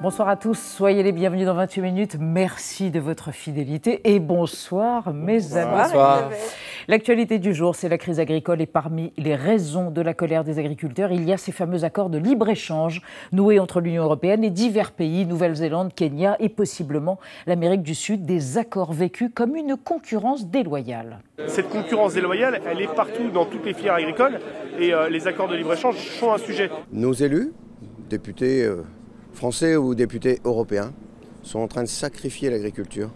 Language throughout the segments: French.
Bonsoir à tous, soyez les bienvenus dans 28 minutes. Merci de votre fidélité et bonsoir mes amis. Bonsoir. L'actualité du jour, c'est la crise agricole et parmi les raisons de la colère des agriculteurs, il y a ces fameux accords de libre-échange noués entre l'Union européenne et divers pays, Nouvelle-Zélande, Kenya et possiblement l'Amérique du Sud, des accords vécus comme une concurrence déloyale. Cette concurrence déloyale, elle est partout dans toutes les filières agricoles et euh, les accords de libre-échange sont un sujet. Nos élus, députés euh, français ou députés européens, sont en train de sacrifier l'agriculture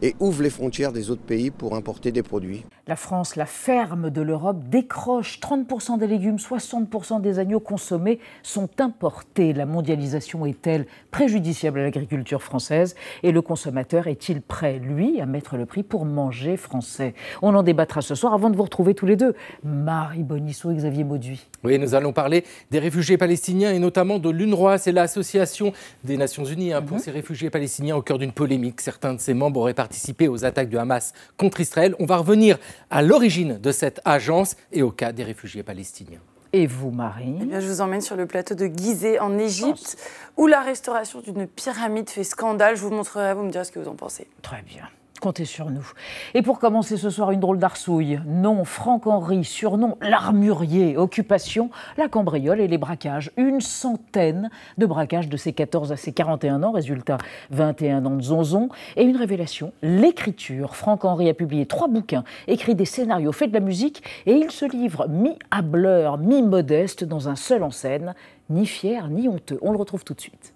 et ouvrent les frontières des autres pays pour importer des produits. La France, la ferme de l'Europe, décroche 30% des légumes, 60% des agneaux consommés sont importés. La mondialisation est-elle préjudiciable à l'agriculture française? Et le consommateur est-il prêt, lui, à mettre le prix pour manger français? On en débattra ce soir avant de vous retrouver tous les deux. Marie Bonisseau et Xavier Mauduit. Oui, nous allons parler des réfugiés palestiniens et notamment de l'UNRWA, c'est l'association des Nations Unies hein, pour Mhm. ces réfugiés palestiniens au cœur d'une polémique. Certains de ses membres auraient participé aux attaques du Hamas contre Israël. On va revenir à l'origine de cette agence et au cas des réfugiés palestiniens. Et vous, Marie? Eh bien, je vous emmène sur le plateau de Gizeh en Égypte, où la restauration d'une pyramide fait scandale. Je vous montrerai, vous me direz ce que vous en pensez. Très bien. Comptez sur nous. Et pour commencer ce soir, une drôle d'arsouille. Nom Franck-Henri, surnom l'armurier, occupation, la cambriole et les braquages. Une centaine de braquages de ses 14 à ses 41 ans, résultat 21 ans de zonzon. Et une révélation, l'écriture. Franck-Henri a publié trois bouquins, écrit des scénarios, fait de la musique, et il se livre mi-hableur, mi-modeste dans un seul en scène, ni fier ni honteux. On le retrouve tout de suite.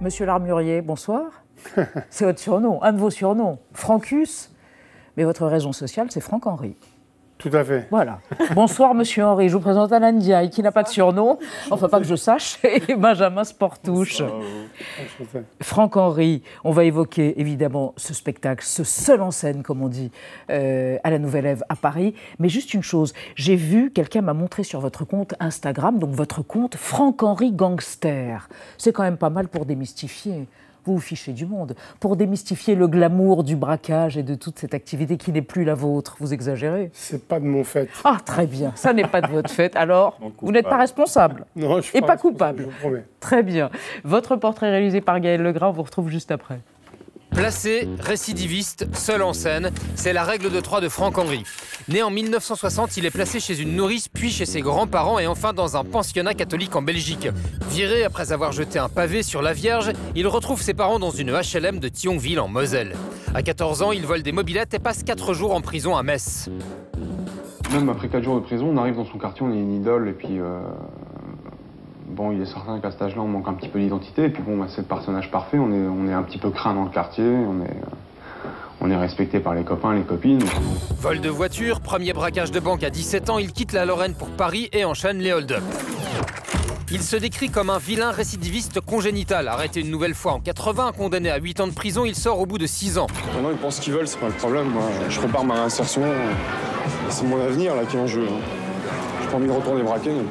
Monsieur l'armurier, bonsoir. C'est votre surnom, un de vos surnoms, Francus. Mais votre raison sociale, c'est Franck-Henri. Tout à fait. Voilà. Bonsoir, monsieur Henri. Je vous présente Alain Ndiaye, qui n'a pas de surnom, enfin pas que je sache, et Benjamin Sportouche. Franck Henry, on va évoquer évidemment ce spectacle, ce seul en scène, comme on dit, euh, à la Nouvelle Ève à Paris. Mais juste une chose, j'ai vu, quelqu'un m'a montré sur votre compte Instagram, donc votre compte Franck Henry Gangster. C'est quand même pas mal pour démystifier. Vous vous fichez du monde. Pour démystifier le glamour du braquage et de toute cette activité qui n'est plus la vôtre. Vous exagérez. C'est pas de mon fait. Ah, très bien. Ça n'est pas de votre fait. Alors, vous n'êtes pas responsable. Non, je suis Et pas coupable. Je vous promets. Très bien. Votre portrait réalisé par Gaël Legras, on vous retrouve juste après. Placé, récidiviste, seul en scène, c'est la règle de trois de Franck Henry. Né en 1960, il est placé chez une nourrice, puis chez ses grands-parents et enfin dans un pensionnat catholique en Belgique. Viré après avoir jeté un pavé sur la Vierge, il retrouve ses parents dans une HLM de Thionville en Moselle. À 14 ans, il vole des mobilettes et passe 4 jours en prison à Metz. Même après 4 jours de prison, on arrive dans son quartier, on est une idole, et puis. euh, bon, il est certain qu'à cet âge-là, on manque un petit peu d'identité, et puis bon, bah, c'est le personnage parfait, on est, on est un petit peu craint dans le quartier, on est, euh, on est respecté par les copains, les copines. Vol de voiture, premier braquage de banque à 17 ans, il quitte la Lorraine pour Paris et enchaîne les hold-up. Il se décrit comme un vilain récidiviste congénital. Arrêté une nouvelle fois en 80, condamné à 8 ans de prison, il sort au bout de 6 ans. Maintenant, ils pensent ce qu'ils veulent, c'est pas le problème. Moi, je prépare ma réinsertion, c'est mon avenir là qui est en jeu. hein. J'ai pas envie de retourner braquer. donc.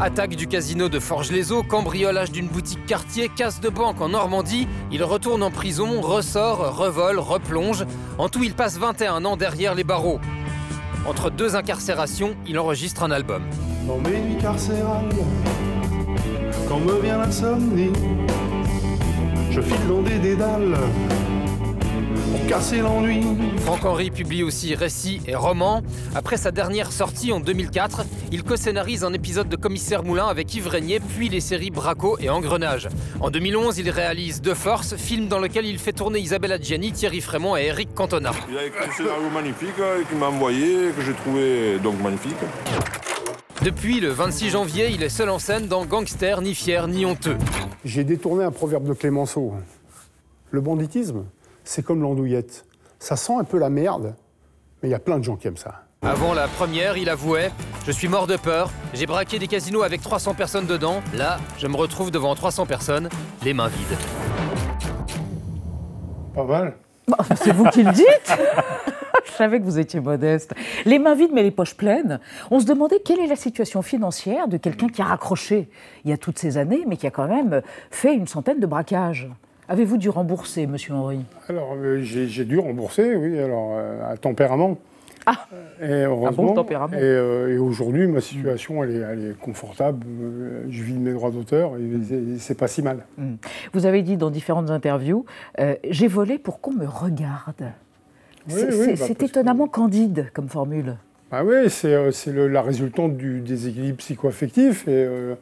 Attaque du casino de Forges-les-Eaux, cambriolage d'une boutique quartier, casse de banque en Normandie. Il retourne en prison, ressort, revole, replonge. En tout, il passe 21 ans derrière les barreaux. Entre deux incarcérations, il enregistre un album. Dans mes nuits carcérales, quand me vient l'insomnie, je file dans des dédales pour casser l'ennui. Franck Henry publie aussi récits et romans. Après sa dernière sortie en 2004, il co-scénarise un épisode de Commissaire Moulin avec Yves Régnier, puis les séries Braco et Engrenage. En 2011, il réalise De Force, film dans lequel il fait tourner Isabelle Adjani, Thierry Frémont et Eric Cantona. Il a écrit un scénario magnifique euh, qu'il m'a envoyé, que j'ai trouvé donc magnifique. Depuis le 26 janvier, il est seul en scène dans Gangster, ni fier ni honteux. J'ai détourné un proverbe de Clémenceau. Le banditisme, c'est comme l'andouillette. Ça sent un peu la merde, mais il y a plein de gens qui aiment ça. Avant la première, il avouait Je suis mort de peur, j'ai braqué des casinos avec 300 personnes dedans. Là, je me retrouve devant 300 personnes, les mains vides. Pas mal. Bah, C'est vous qui le dites savais que vous étiez modeste. Les mains vides, mais les poches pleines. On se demandait quelle est la situation financière de quelqu'un qui a raccroché il y a toutes ces années, mais qui a quand même fait une centaine de braquages. Avez-vous dû rembourser, monsieur Henry Alors, euh, j'ai dû rembourser, oui, alors, euh, à tempérament. Ah et heureusement, bon tempérament. Et, euh, et aujourd'hui, ma situation, elle est, elle est confortable. Euh, Je vis de mes droits d'auteur et c'est- c'est pas si mal. Hmm. Vous avez dit dans différentes interviews, euh, j'ai volé pour qu'on me regarde. Oui, C'est oui, c'est- bah, étonnamment candide comme formule. Ah oui, c'est euh, c'est le- la résultante du déséquilibre psychoaffectif. Et euh,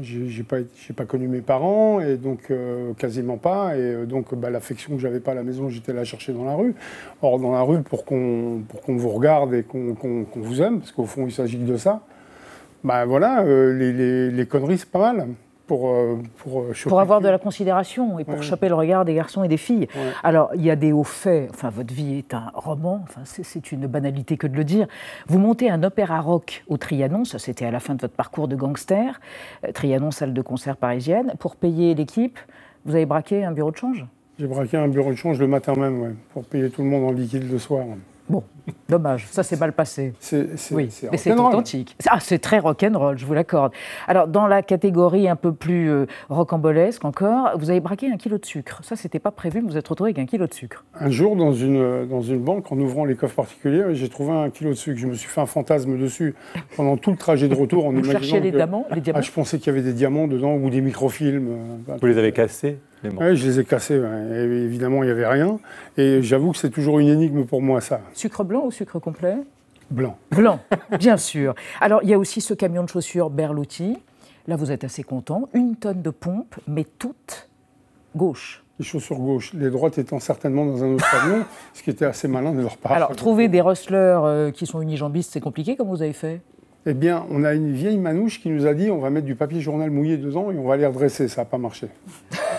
j'ai pas, pas connu mes parents, et donc euh, quasiment pas. Et euh, donc bah, l'affection que j'avais pas à la maison, j'étais la chercher dans la rue. Or, dans la rue, pour qu'on vous regarde et qu'on vous aime, parce qu'au fond, il s'agit de ça, bah voilà, euh, les- les conneries, c'est pas mal. Pour, euh, pour, euh, Pour avoir de la considération et pour Ouais. choper le regard des garçons et des filles. Ouais. Alors, il y a des hauts faits. Enfin, votre vie est un roman. Enfin, c'est- une banalité que de le dire. Vous montez un opéra rock au Trianon. Ça, c'était à la fin de votre parcours de gangster. Euh, Trianon, salle de concert parisienne. Pour payer l'équipe, vous avez braqué un bureau de change? J'ai braqué un bureau de change le matin même, ouais, pour payer tout le monde en liquide le soir. Bon, dommage, ça c'est mal passé. C'est c'est- Oui, c'est mais c'est rock'n'roll. authentique. Ah, c'est très rock'n'roll, je vous l'accorde. Alors, dans la catégorie un peu plus euh, rocambolesque encore, vous avez braqué un kilo de sucre. Ça, c'était pas prévu, mais vous êtes retrouvé avec un kilo de sucre. Un jour, dans une, dans une banque, en ouvrant les coffres particuliers, j'ai trouvé un kilo de sucre. Je me suis fait un fantasme dessus pendant tout le trajet de retour. En Vous imaginant cherchiez les que- diamants, les diamants Ah, Je pensais qu'il y avait des diamants dedans ou des microfilms. euh, Vous les avez cassés? Les morceaux Oui, je les ai cassés. ouais. Et évidemment, il n'y avait rien. Et j'avoue que c'est toujours une énigme pour moi, ça. Sucre blanc ou sucre complet? Blanc. Blanc, bien sûr. Alors, il y a aussi ce camion de chaussures Berluti. Là, vous êtes assez content. Une tonne de pompe, mais toute gauche. Les chaussures gauche, les droites étant certainement dans un autre camion, ce qui était assez malin de leur part. Alors, trouver des rustlers euh, qui sont unijambistes, c'est compliqué, comme vous avez fait? Eh bien, on a une vieille manouche qui nous a dit on va mettre du papier journal mouillé dedans et on va les redresser. Ça n'a pas marché.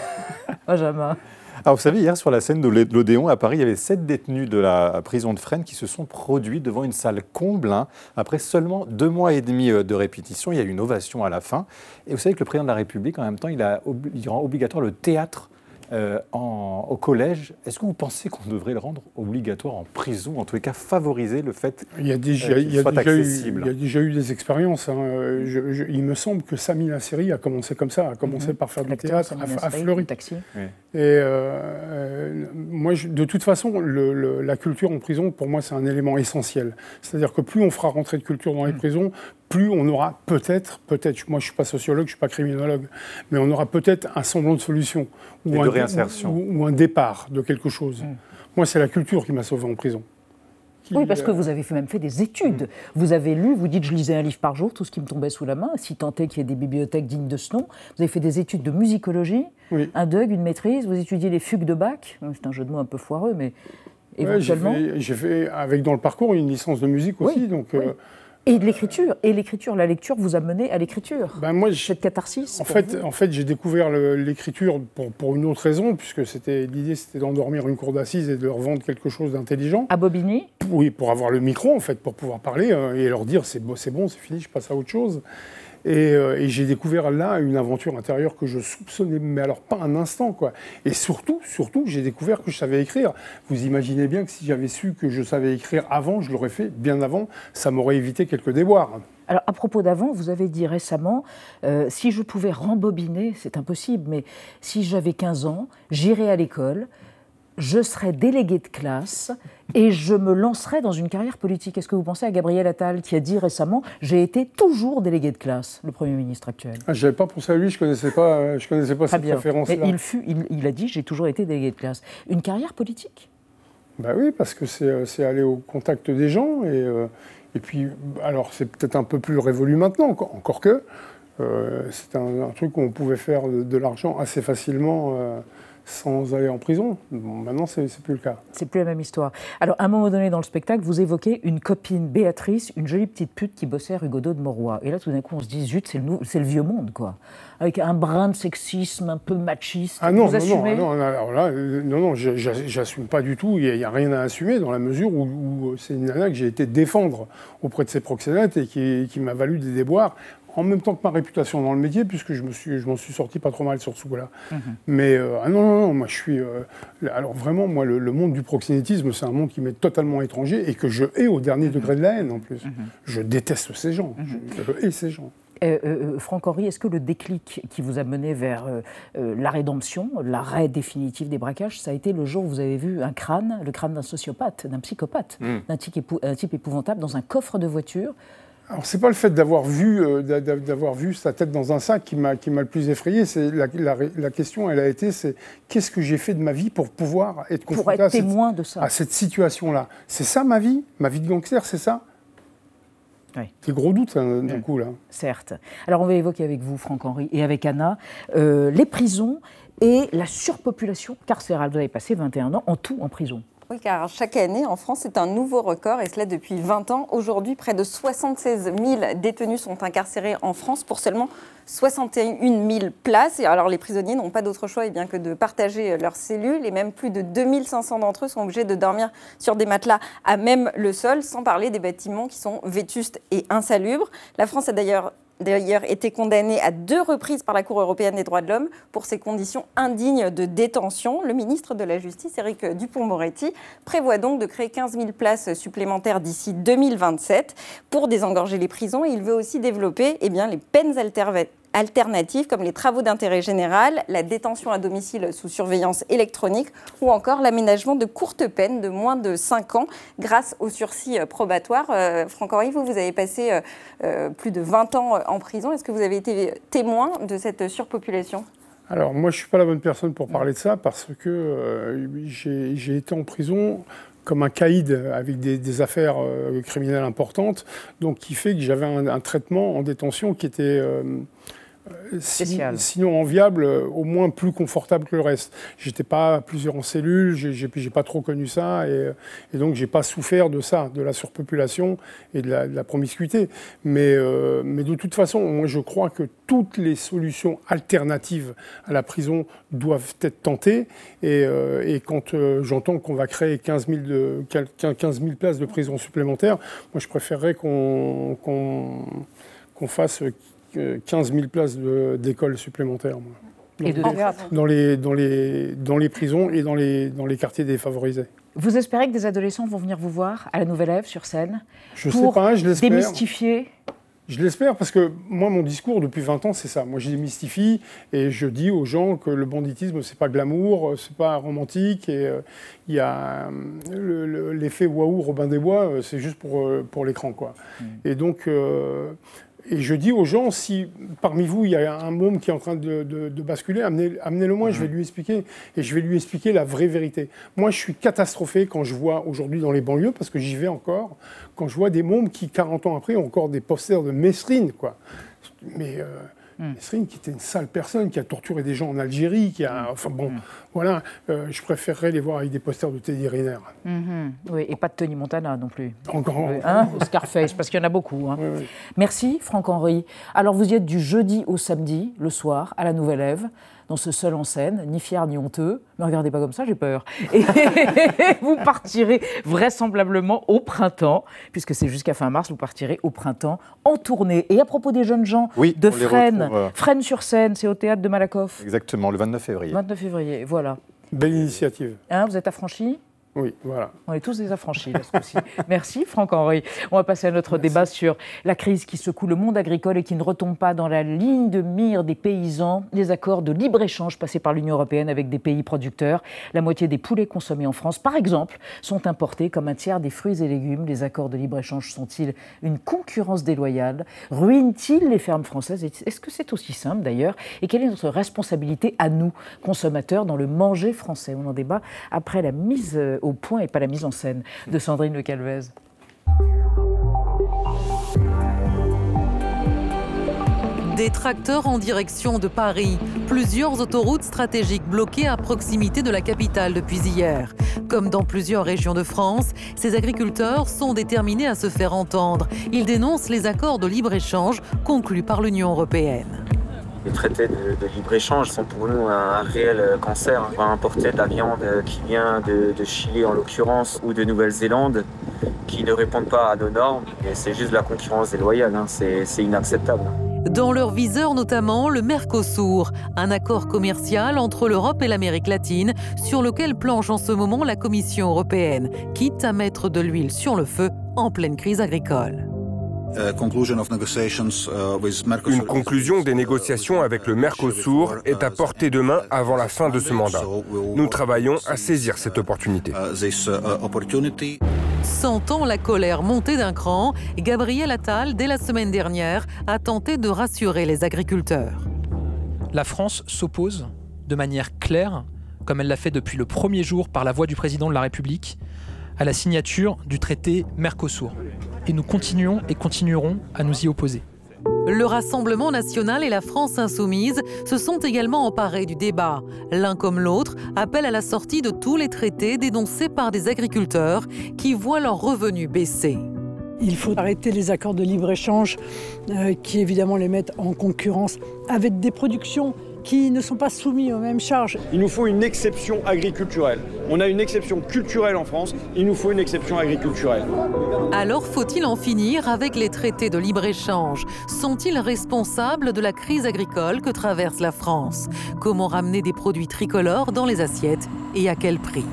Benjamin Alors, vous savez, hier, sur la scène de l'Odéon à Paris, il y avait sept détenus de la prison de Fresnes qui se sont produits devant une salle comble. hein. Après seulement deux mois et demi euh, de répétition, il y a eu une ovation à la fin. Et vous savez que le président de la République, en même temps, il rend obligatoire le théâtre euh, en- au collège. Est-ce que vous pensez qu'on devrait le rendre obligatoire en prison, en tous les cas favoriser le fait Il y a déjà, euh, il qu'il y a soit déjà eu, accessible il y a déjà eu des expériences. hein. Je- je- il me semble que Samy Lasseri a commencé comme ça, a commencé Mhm. par faire du théâtre à, à Fleury. taxi. Oui. Et euh, euh, moi, je- de toute façon, le- le- la culture en prison, pour moi, c'est un élément essentiel. C'est-à-dire que plus on fera rentrer de culture Mm. dans les prisons, plus on aura peut-être, peut-être, moi je suis pas sociologue, je suis pas criminologue, mais on aura peut-être un semblant de solution Et de un, réinsertion. ou- ou un départ de quelque chose. Mm. Moi, c'est la culture qui m'a sauvé en prison. Qui, Oui, parce que euh, vous avez fait- même fait des études. Vous avez lu, vous dites je lisais un livre par jour, tout ce qui me tombait sous la main, si tant est qu'il y ait des bibliothèques dignes de ce nom. Vous avez fait des études de musicologie, Oui. un DUG, une maîtrise, vous étudiez les fugues de Bach. C'est un jeu de mots un peu foireux, mais ouais, j'ai éventuellement. fait, j'ai fait, avec dans le parcours, une licence de musique aussi. donc, oui. euh, Et de l'écriture. Et l'écriture, la lecture vous a mené à l'écriture. ben moi, Cette catharsis. En fait, vous en fait j'ai découvert l'écriture pour, pour une autre raison, puisque l'idée c'était d'endormir une cour d'assises et de leur vendre quelque chose d'intelligent. À Bobigny Oui, pour avoir le micro, en fait, pour pouvoir parler euh, et leur dire c'est bon, c'est bon, c'est fini, je passe à autre chose. Et, euh, et j'ai découvert là une aventure intérieure que je soupçonnais, mais alors pas un instant, quoi. Et surtout, surtout, j'ai découvert que je savais écrire. Vous imaginez bien que si j'avais su que je savais écrire avant, je l'aurais fait bien avant, ça m'aurait évité quelques déboires. Alors, à propos d'avant, vous avez dit récemment, euh, si je pouvais rembobiner, c'est impossible, mais si j'avais 15 ans, j'irais à l'école, je serais délégué de classe et je me lancerais dans une carrière politique. Est-ce que vous pensez à Gabriel Attal qui a dit récemment J'ai été toujours délégué de classe, le Premier ministre actuel? Ah, j'avais pas pensé à lui, je connaissais pas, euh, je connaissais pas cette référence-là. Mais il, fut, il, il a dit J'ai toujours été délégué de classe. Une carrière politique? Bah oui, parce que c'est euh, c'est aller au contact des gens. Et, euh, et puis, alors c'est peut-être un peu plus révolu maintenant, encore, encore que. euh, c'est un, un truc où on pouvait faire de, de l'argent assez facilement euh, sans aller en prison. Bon, maintenant, c'est plus le cas. C'est plus la même histoire. Alors, à un moment donné dans le spectacle, vous évoquez une copine, Béatrice, une jolie petite pute qui bossait à rue Godot de Mauroy. Et là, tout d'un coup, on se dit, zut, c'est le, vieux monde, quoi. Avec un brin de sexisme un peu machiste. Ah non, vous non, non, assumez non, alors là, euh, non, non, j'assume pas du tout. Il n'y a, rien à assumer dans la mesure où, où c'est une nana que j'ai été défendre auprès de ses proxénètes et qui, qui m'a valu des déboires en même temps que ma réputation dans le métier, puisque je, me suis, je m'en suis sorti pas trop mal sur ce coup-là. Mhm. Mais euh, ah non, non, non, moi je suis. Euh, alors vraiment, moi, le, monde du proxénétisme, c'est un monde qui m'est totalement étranger et que je hais au dernier mhm. degré de la haine en plus. Mhm. Je déteste ces gens. Je, hais ces gens. Euh, Franck Henry, est-ce que le déclic qui vous a mené vers la rédemption, l'arrêt définitif des braquages, ça a été le jour où vous avez vu un crâne, le crâne d'un sociopathe, d'un psychopathe, mm. d'un type, type, épouvantable dans un coffre de voiture alors c'est pas le fait d'avoir vu, euh, d'avoir vu sa tête dans un sac qui m'a, qui m'a le plus effrayé. C'est la, la, question, elle a été, c'est qu'est-ce que j'ai fait de ma vie pour pouvoir être confronté à, témoin cette, de ça. à cette situation-là. C'est ça ma vie, ma vie de gangster, c'est ça? Oui. Des gros doutes hein, d'un coup là. Certes. Alors on va évoquer avec vous, Franck Henry, et avec Anna, euh, les prisons et la surpopulation carcérale. Vous avez passé 21 ans en tout en prison. Oui, car chaque année, en France, c'est un nouveau record, et cela depuis 20 ans. Aujourd'hui, près de 76 000 détenus sont incarcérés en France pour seulement 61 000 places. Et alors, les prisonniers n'ont pas d'autre choix eh bien, que de partager leurs cellules, et même plus de 2500 d'entre eux sont obligés de dormir sur des matelas à même le sol, sans parler des bâtiments qui sont vétustes et insalubres. La France a d'ailleurs d'ailleurs été condamné à deux reprises par la Cour européenne des droits de l'homme pour ces conditions indignes de détention. Le ministre de la Justice, Éric Dupont-Moretti, prévoit donc de créer 15 000 places supplémentaires d'ici 2027 pour désengorger les prisons. il veut aussi développer eh les peines alternatives alternatives comme les travaux d'intérêt général, la détention à domicile sous surveillance électronique ou encore l'aménagement de courtes peines de moins de 5 ans grâce au sursis euh, probatoire. Euh, Franck Henry, vous, vous avez passé euh, plus de 20 ans en prison. Est-ce que vous avez été témoin de cette surpopulation? Alors moi, je ne suis pas la bonne personne pour parler de ça parce que j'ai été en prison comme un caïd avec des, affaires criminelles importantes, donc qui fait que j'avais un, traitement en détention qui était euh, sinon enviable, euh, au moins plus confortable que le reste. J'étais pas plusieurs en cellule, j'ai pas trop connu ça, et, et donc j'ai pas souffert de ça, de la surpopulation et de la, promiscuité. Mais, euh, mais de toute façon, moi je crois que toutes les solutions alternatives à la prison doivent être tentées. Et, et quand j'entends qu'on va créer 15 000, de, 15 000 places de prison supplémentaires, moi je préférerais qu'on qu'on fasse 15 000 places d'écoles supplémentaires. Et de dans, les, dans, les, dans les prisons et dans les, dans les quartiers défavorisés. Vous espérez que des adolescents vont venir vous voir à la Nouvelle Ève sur scène Je ne sais pas, je l'espère. Démystifier je l'espère parce que moi, mon discours depuis 20 ans, c'est ça. Moi, je démystifie et je dis aux gens que le banditisme, c'est pas glamour, c'est pas romantique et euh, il y a euh, l'effet waouh Robin des Bois, euh, c'est juste pour, pour l'écran, quoi. Mmh. Et donc, et je dis aux gens, si parmi vous, il y a un môme qui est en train de, basculer, amenez-le moi, je vais mhm. lui expliquer. Et je vais lui expliquer la vraie vérité. Moi, je suis catastrophé quand je vois aujourd'hui dans les banlieues, parce que j'y vais encore, quand je vois des mômes qui, 40 ans après, ont encore des posters de Mesrine, quoi. Mais... Euh, Hmm. qui était une sale personne, qui a torturé des gens en Algérie, qui a. Hmm. Enfin bon, hmm. voilà, euh, je préférerais les voir avec des posters de Teddy Riner. Oui, et pas de Tony Montana non plus. Encore. Hein, Scarface, parce qu'il y en a beaucoup. Hein. Merci, Franck Henry. Alors, vous y êtes du jeudi au samedi, le soir, à la Nouvelle Ève dans ce seul en scène, ni fier ni honteux. Ne regardez pas comme ça, j'ai peur. Et vous partirez vraisemblablement au printemps, puisque c'est jusqu'à fin mars, vous partirez au printemps en tournée. Et à propos des jeunes gens de Fresnes, euh, Fresnes sur scène, c'est au théâtre de Malakoff. Exactement, le 29 février. 29 février, voilà. Belle initiative. Hein, vous êtes affranchi oui, voilà. On est tous des affranchis, là, ce Merci, Franck-Henri. On va passer à notre débat sur la crise qui secoue le monde agricole et qui ne retombe pas dans la ligne de mire des paysans. Les accords de libre-échange passés par l'Union européenne avec des pays producteurs. La moitié des poulets consommés en France, par exemple, sont importés comme un tiers des fruits et légumes. Les accords de libre-échange sont-ils une concurrence déloyale? Ruinent-ils les fermes françaises? Est-ce que c'est aussi simple, d'ailleurs? Et quelle est notre responsabilité à nous, consommateurs, dans le manger français? On en débat après la mise euh, au point et pas la mise en scène de Sandrine Le Calvez. Des tracteurs en direction de Paris. Plusieurs autoroutes stratégiques bloquées à proximité de la capitale depuis hier. Comme dans plusieurs régions de France, ces agriculteurs sont déterminés à se faire entendre. Ils dénoncent les accords de libre-échange conclus par l'Union européenne. Les traités de, libre-échange sont pour nous un, réel cancer. On va importer de la viande qui vient de, Chili en l'occurrence ou de Nouvelle-Zélande qui ne répondent pas à nos normes c'est juste la concurrence déloyale. Hein. C'est inacceptable. Dans leur viseur notamment le Mercosur, un accord commercial entre l'Europe et l'Amérique latine sur lequel planche en ce moment la Commission européenne, quitte à mettre de l'huile sur le feu en pleine crise agricole. Uh, Une conclusion des négociations avec le Mercosur est à portée de main avant la fin de ce mandat. Nous travaillons à saisir cette opportunité. Sentant la colère monter d'un cran, Gabriel Attal, dès la semaine dernière, a tenté de rassurer les agriculteurs. La France s'oppose de manière claire, comme elle l'a fait depuis le premier jour par la voix du président de la République, à la signature du traité Mercosur. Et nous continuons et continuerons à nous y opposer. Le Rassemblement national et la France insoumise se sont également emparés du débat. L'un comme l'autre appellent à la sortie de tous les traités dénoncés par des agriculteurs qui voient leurs revenus baisser. Il faut arrêter les accords de libre-échange euh, qui évidemment les mettent en concurrence avec des productions qui ne sont pas soumis aux mêmes charges. Il nous faut une exception agriculturelle. On a une exception culturelle en France, il nous faut une exception agriculturelle. Alors faut-il en finir avec les traités de libre-échange? Sont-ils responsables de la crise agricole que traverse la France? Comment ramener des produits tricolores dans les assiettes et à quel prix?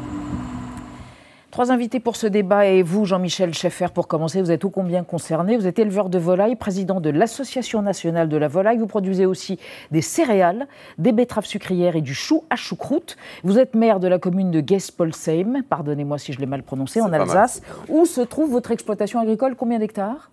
Trois invités pour ce débat et vous, Jean-Michel Schaeffer, pour commencer, vous êtes ô combien concerné. Vous êtes éleveur de volailles, président de l'Association nationale de la volaille. Vous produisez aussi des céréales, des betteraves sucrières et du chou à choucroute. Vous êtes maire de la commune de Gespolsheim, pardonnez-moi si je l'ai mal prononcé, en Alsace. Où se trouve votre exploitation agricole? Combien d'hectares?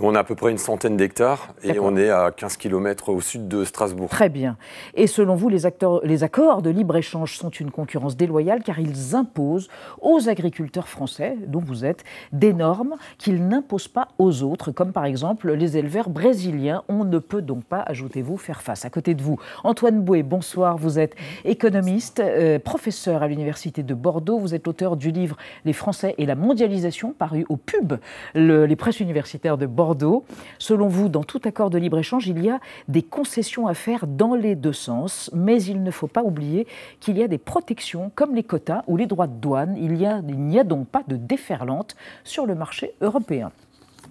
On a à peu près une centaine d'hectares et on est à 15 km au sud de Strasbourg. Très bien. Et selon vous, les, acteurs, les accords de libre-échange sont une concurrence déloyale car ils imposent aux agriculteurs français, dont vous êtes, des normes qu'ils n'imposent pas aux autres, comme par exemple les éleveurs brésiliens. On ne peut donc pas, ajoutez-vous, faire face. À côté de vous, Antoine Bouet, bonsoir. Vous êtes économiste, euh, professeur à l'Université de Bordeaux. Vous êtes l'auteur du livre Les Français et la mondialisation, paru au pub, le, les presses universitaires de Bordeaux Selon vous, dans tout accord de libre-échange, il y a des concessions à faire dans les deux sens, mais il ne faut pas oublier qu'il y a des protections comme les quotas ou les droits de douane. Il n'y a, a, donc pas de déferlante sur le marché européen.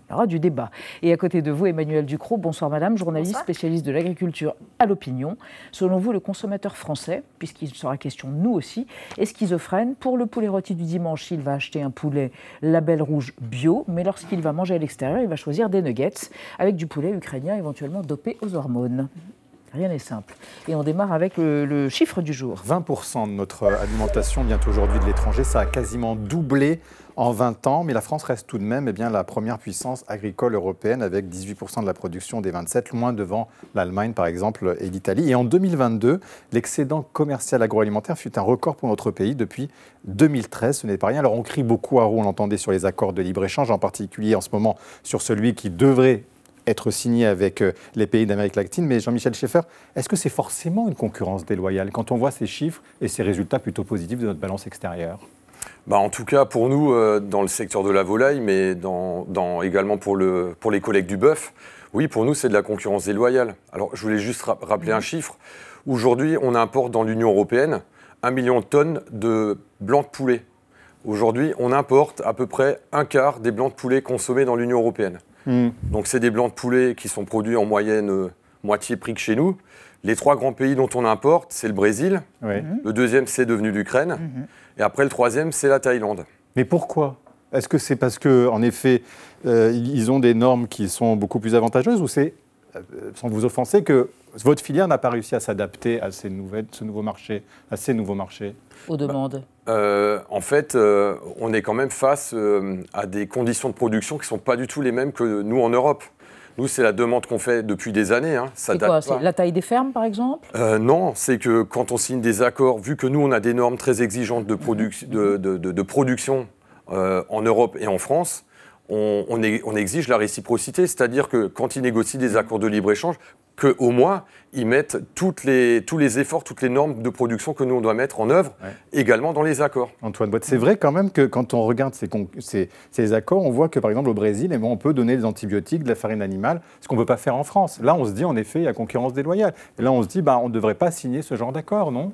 Il y aura du débat. Et à côté de vous, Emmanuel Ducrot, bonsoir madame, journaliste spécialiste de l'agriculture à l'opinion. Selon vous, le consommateur français, puisqu'il sera question de nous aussi, est schizophrène? Pour le poulet rôti du dimanche, il va acheter un poulet label rouge bio, mais lorsqu'il va manger à l'extérieur, il va choisir des nuggets avec du poulet ukrainien éventuellement dopé aux hormones. Rien n'est simple. Et on démarre avec le, le, chiffre du jour. 20% de notre alimentation vient aujourd'hui de l'étranger. Ça a quasiment doublé en 20 ans, mais la France reste tout de même eh bien, la première puissance agricole européenne avec 18% de la production des 27, loin devant l'Allemagne par exemple et l'Italie. Et en 2022, l'excédent commercial agroalimentaire fut un record pour notre pays depuis 2013. Ce n'est pas rien. Alors on crie beaucoup à roue, on l'entendait sur les accords de libre-échange, en particulier en ce moment sur celui qui devrait être signé avec euh, les pays d'Amérique latine. Mais Jean-Michel Schaeffer, est-ce que c'est forcément une concurrence déloyale quand on voit ces chiffres et ces résultats plutôt positifs de notre balance extérieure? Bah en tout cas, pour nous, euh, dans le secteur de la volaille, mais dans, dans, également pour, le, pour les collègues du bœuf, oui, pour nous, c'est de la concurrence déloyale. Alors, je voulais juste ra rappeler un chiffre. Aujourd'hui, on importe dans l'Union européenne un million de tonnes de blancs de poulet. Aujourd'hui, on importe à peu près un quart des blancs de poulet consommés dans l'Union européenne. Mmh. Donc, c'est des blancs de poulet qui sont produits en moyenne euh, moitié prix que chez nous. Les trois grands pays dont on importe, c'est le Brésil. Oui. Le deuxième, c'est devenu l'Ukraine. Mmh. Et après, le troisième, c'est la Thaïlande. Mais pourquoi? Est-ce que c'est parce qu'en effet, euh, ils ont des normes qui sont beaucoup plus avantageuses ou c'est, euh, sans vous offenser, que votre filière n'a pas réussi à s'adapter à ces nouvelles, ce nouveau marché, à ces nouveaux marchés? Aux demandes bah, euh, En fait, euh, on est quand même face euh, à des conditions de production qui ne sont pas du tout les mêmes que nous en Europe. Nous, c'est la demande qu'on fait depuis des années. Hein. Quoi la taille des fermes, par exemple? Euh, Non, c'est que quand on signe des accords, vu que nous, on a des normes très exigeantes de, produ de, de, de, de production euh, en Europe et en France, on, on, est, on exige la réciprocité. C'est-à-dire que quand ils négocient des accords de libre-échange, qu'au moins, ils mettent toutes les, tous les efforts, toutes les normes de production que nous, on doit mettre en œuvre, ouais. également dans les accords. Antoine Boite, c'est vrai quand même que quand on regarde ces, ces, ces, accords, on voit que par exemple au Brésil, eh bien, on peut donner des antibiotiques, de la farine animale, ce qu'on ne peut pas faire en France. Là, on se dit en effet, il y a concurrence déloyale. Et là, on se dit, bah, on ne devrait pas signer ce genre d'accord, non?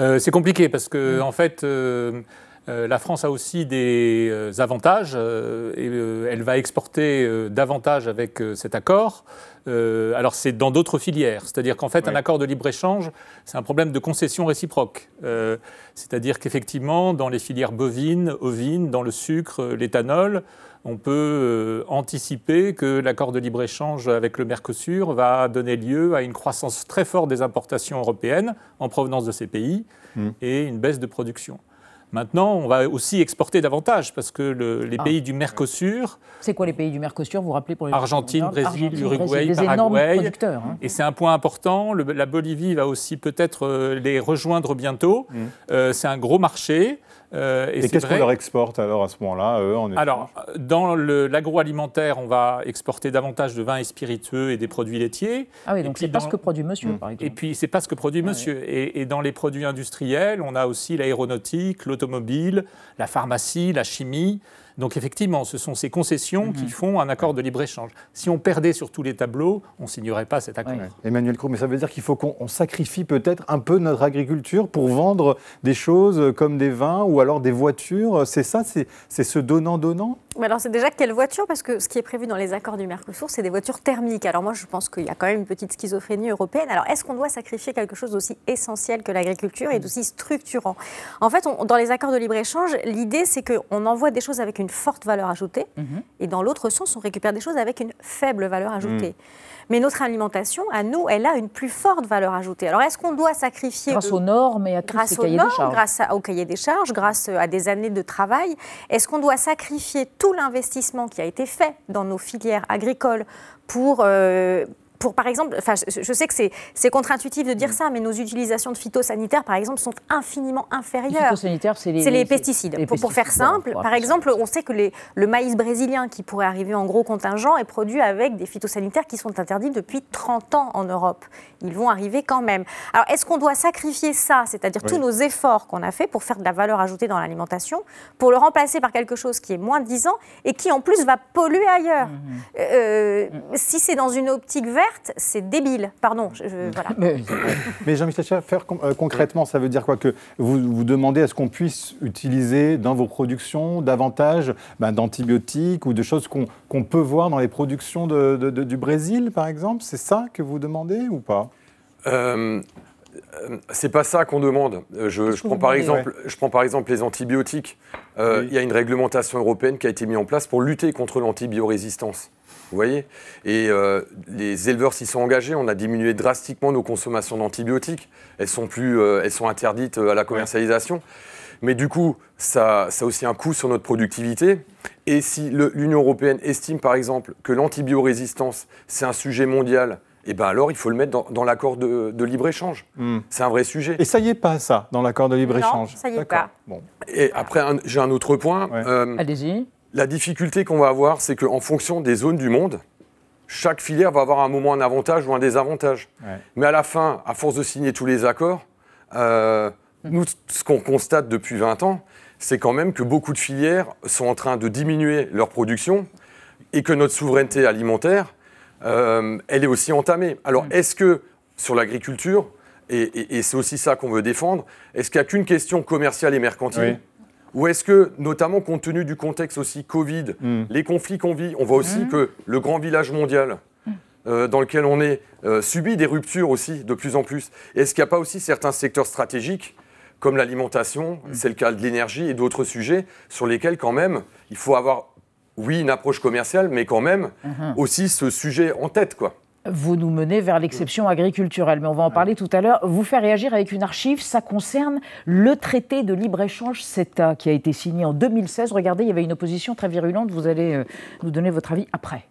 Euh, C'est compliqué parce que, mmh. en fait, euh, Euh, la France a aussi des euh, avantages euh, et euh, elle va exporter euh, davantage avec euh, cet accord. Euh, alors c'est dans d'autres filières, c'est-à-dire qu'en fait un accord de libre-échange, c'est un problème de concession réciproque. Euh, c'est-à-dire qu'effectivement dans les filières bovines, ovines, dans le sucre, euh, l'éthanol, on peut euh, anticiper que l'accord de libre-échange avec le Mercosur va donner lieu à une croissance très forte des importations européennes en provenance de ces pays Mm. et une baisse de production. Maintenant, on va aussi exporter davantage parce que le- les Ah. pays du Mercosur, C'est quoi les pays du Mercosur, vous rappelez pour les Argentine, Brésil, Argentine, Uruguay, Brésil, Paraguay. producteurs. hein. Et c'est un point important. le- la Bolivie va aussi peut-être euh, les rejoindre bientôt. Euh, c'est un gros marché. Euh, et qu'est-ce qu'on leur exporte alors à ce moment-là, eux, en alors, dans le- l'agroalimentaire, on va exporter davantage de vins et spiritueux et des produits laitiers. Ah oui, donc puis c'est pas dans- ce que produit monsieur, Mm. par exemple. Et puis, c'est pas ce que produit monsieur. Et, et dans les produits industriels, on a aussi l'aéronautique, l'automobile, la pharmacie, la chimie. Donc, effectivement, ce sont ces concessions Mhm. qui font un accord de libre-échange. Si on perdait sur tous les tableaux, on ne signerait pas cet accord. Emmanuel Cros, mais ça veut dire qu'il faut qu'on on sacrifie peut-être un peu notre agriculture pour vendre des choses comme des vins ou alors des voitures. C'est ça, c'est c'est ce donnant-donnant? Mais alors, c'est déjà quelle voiture? Parce que ce qui est prévu dans les accords du Mercosur, c'est des voitures thermiques. Alors, moi, je pense qu'il y a quand même une petite schizophrénie européenne. Alors, est-ce qu'on doit sacrifier quelque chose d'aussi essentiel que l'agriculture et d'aussi structurant? En fait, on- dans les accords de libre-échange, l'idée, c'est qu'on envoie des choses avec une forte valeur ajoutée, et dans l'autre sens, on récupère des choses avec une faible valeur ajoutée. Mais notre alimentation, à nous, elle a une plus forte valeur ajoutée. Alors, est-ce qu'on doit sacrifier Grâce aux normes et à tous grâce ces aux cahiers normes, des charges. grâce à- au cahier des charges, grâce à des années de travail Est-ce qu'on doit sacrifier tout l'investissement qui a été fait dans nos filières agricoles pour... euh, pour, par exemple, enfin, je, sais que c'est- contre-intuitif de dire Mm. ça, mais nos utilisations de phytosanitaires, par exemple, sont infiniment Les inférieures. phytosanitaires, c'est les, pesticides. les pour, pour faire simple, pour par exemple, on sait que les- le maïs brésilien qui pourrait arriver en gros contingent est produit avec des phytosanitaires qui sont interdits depuis 30 ans en Europe. Ils vont arriver quand même. Alors, est-ce qu'on doit sacrifier ça, c'est-à-dire Oui. tous nos efforts qu'on a fait pour faire de la valeur ajoutée dans l'alimentation, pour le remplacer par quelque chose qui est moins disant et qui en plus va polluer ailleurs? Euh, Si c'est dans une optique verte, c'est débile. Pardon. je- je- voilà. Mais Jean-Michel Schaffer, con- euh, concrètement, ça veut dire quoi Que vous vous demandez à ce qu'on puisse utiliser dans vos productions davantage ben, d'antibiotiques ou de choses qu'on peut voir dans les productions de- de- de- du Brésil, par exemple? C'est ça que vous demandez ou pas? Euh, euh, c'est pas ça qu'on demande. Je, prends par exemple, je prends par exemple les antibiotiques. Euh, Il y a une réglementation européenne qui a été mise en place pour lutter contre l'antibiorésistance. Vous voyez Et euh, les éleveurs s'y sont engagés. On a diminué drastiquement nos consommations d'antibiotiques. Elles sont plus, euh, elles sont interdites euh, à la commercialisation. Mais du coup, ça, ça a aussi un coût sur notre productivité. Et si l'Union européenne estime, par exemple, que l'antibiorésistance, c'est un sujet mondial, eh ben alors il faut le mettre dans, dans l'accord de, de libre-échange. C'est un vrai sujet. Et ça y est pas, ça, dans l'accord de libre-échange Non, ça y est pas. Bon. Et après, j'ai un autre point. Euh, Allez-y. La difficulté qu'on va avoir, c'est qu'en fonction des zones du monde, chaque filière va avoir un moment un avantage ou un désavantage. Ouais. Mais à la fin, à force de signer tous les accords, euh, nous, ce qu'on constate depuis 20 ans, c'est quand même que beaucoup de filières sont en train de diminuer leur production et que notre souveraineté alimentaire, euh, elle est aussi entamée. Alors, est-ce que sur l'agriculture, et, et- et c'est aussi ça qu'on veut défendre, est-ce qu'il n'y a qu'une question commerciale et mercantile? Oui. Ou est-ce que, notamment compte tenu du contexte aussi Covid, Hmm. les conflits qu'on vit, on voit aussi que le grand village mondial euh, dans lequel on est euh, subit des ruptures aussi de plus en plus. Est-ce qu'il n'y a pas aussi certains secteurs stratégiques comme l'alimentation, c'est le cas de l'énergie et d'autres sujets sur lesquels quand même il faut avoir, oui, une approche commerciale, mais quand même Mhm. aussi ce sujet en tête, quoi. Vous nous menez vers l'exception agriculturelle, mais on va en parler tout à l'heure. Vous faire réagir avec une archive, ça concerne le traité de libre-échange CETA qui a été signé en 2016. Regardez, il y avait une opposition très virulente. Vous allez euh, nous donner votre avis après.